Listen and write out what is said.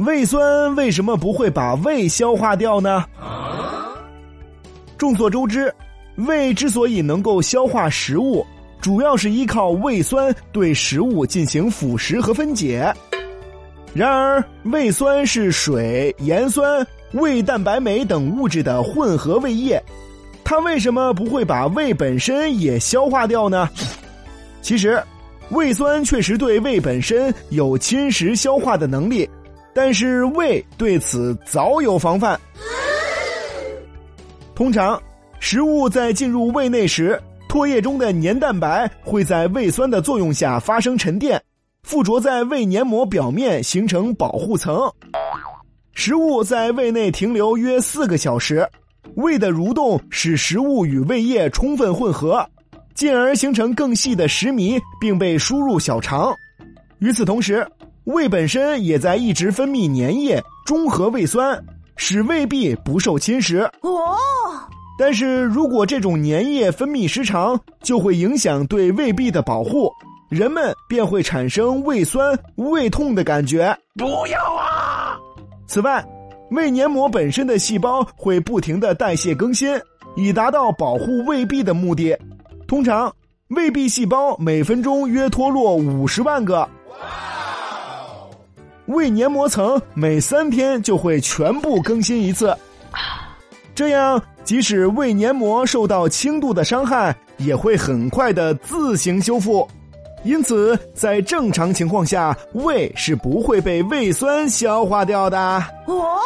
胃酸为什么不会把胃消化掉呢？众所周知，胃之所以能够消化食物，主要是依靠胃酸对食物进行腐蚀和分解。然而，胃酸是水、盐酸、胃蛋白酶等物质的混合胃液，它为什么不会把胃本身也消化掉呢？其实，胃酸确实对胃本身有侵蚀消化的能力。但是胃对此早有防范。通常，食物在进入胃内时，唾液中的黏蛋白会在胃酸的作用下发生沉淀，附着在胃黏膜表面形成保护层。食物在胃内停留约四个小时，胃的蠕动使食物与胃液充分混合，进而形成更细的食糜，并被输入小肠。与此同时，胃本身也在一直分泌粘液，中和胃酸，使胃壁不受侵蚀。哦，但是如果这种粘液分泌时长，就会影响对胃壁的保护，人们便会产生胃酸、胃痛的感觉。不要啊！此外，胃黏膜本身的细胞会不停的代谢更新，以达到保护胃壁的目的。通常，胃壁细胞每分钟约脱落五十万个。胃黏膜层每三天就会全部更新一次，这样即使胃黏膜受到轻度的伤害，也会很快的自行修复。因此，在正常情况下，胃是不会被胃酸消化掉的。哦。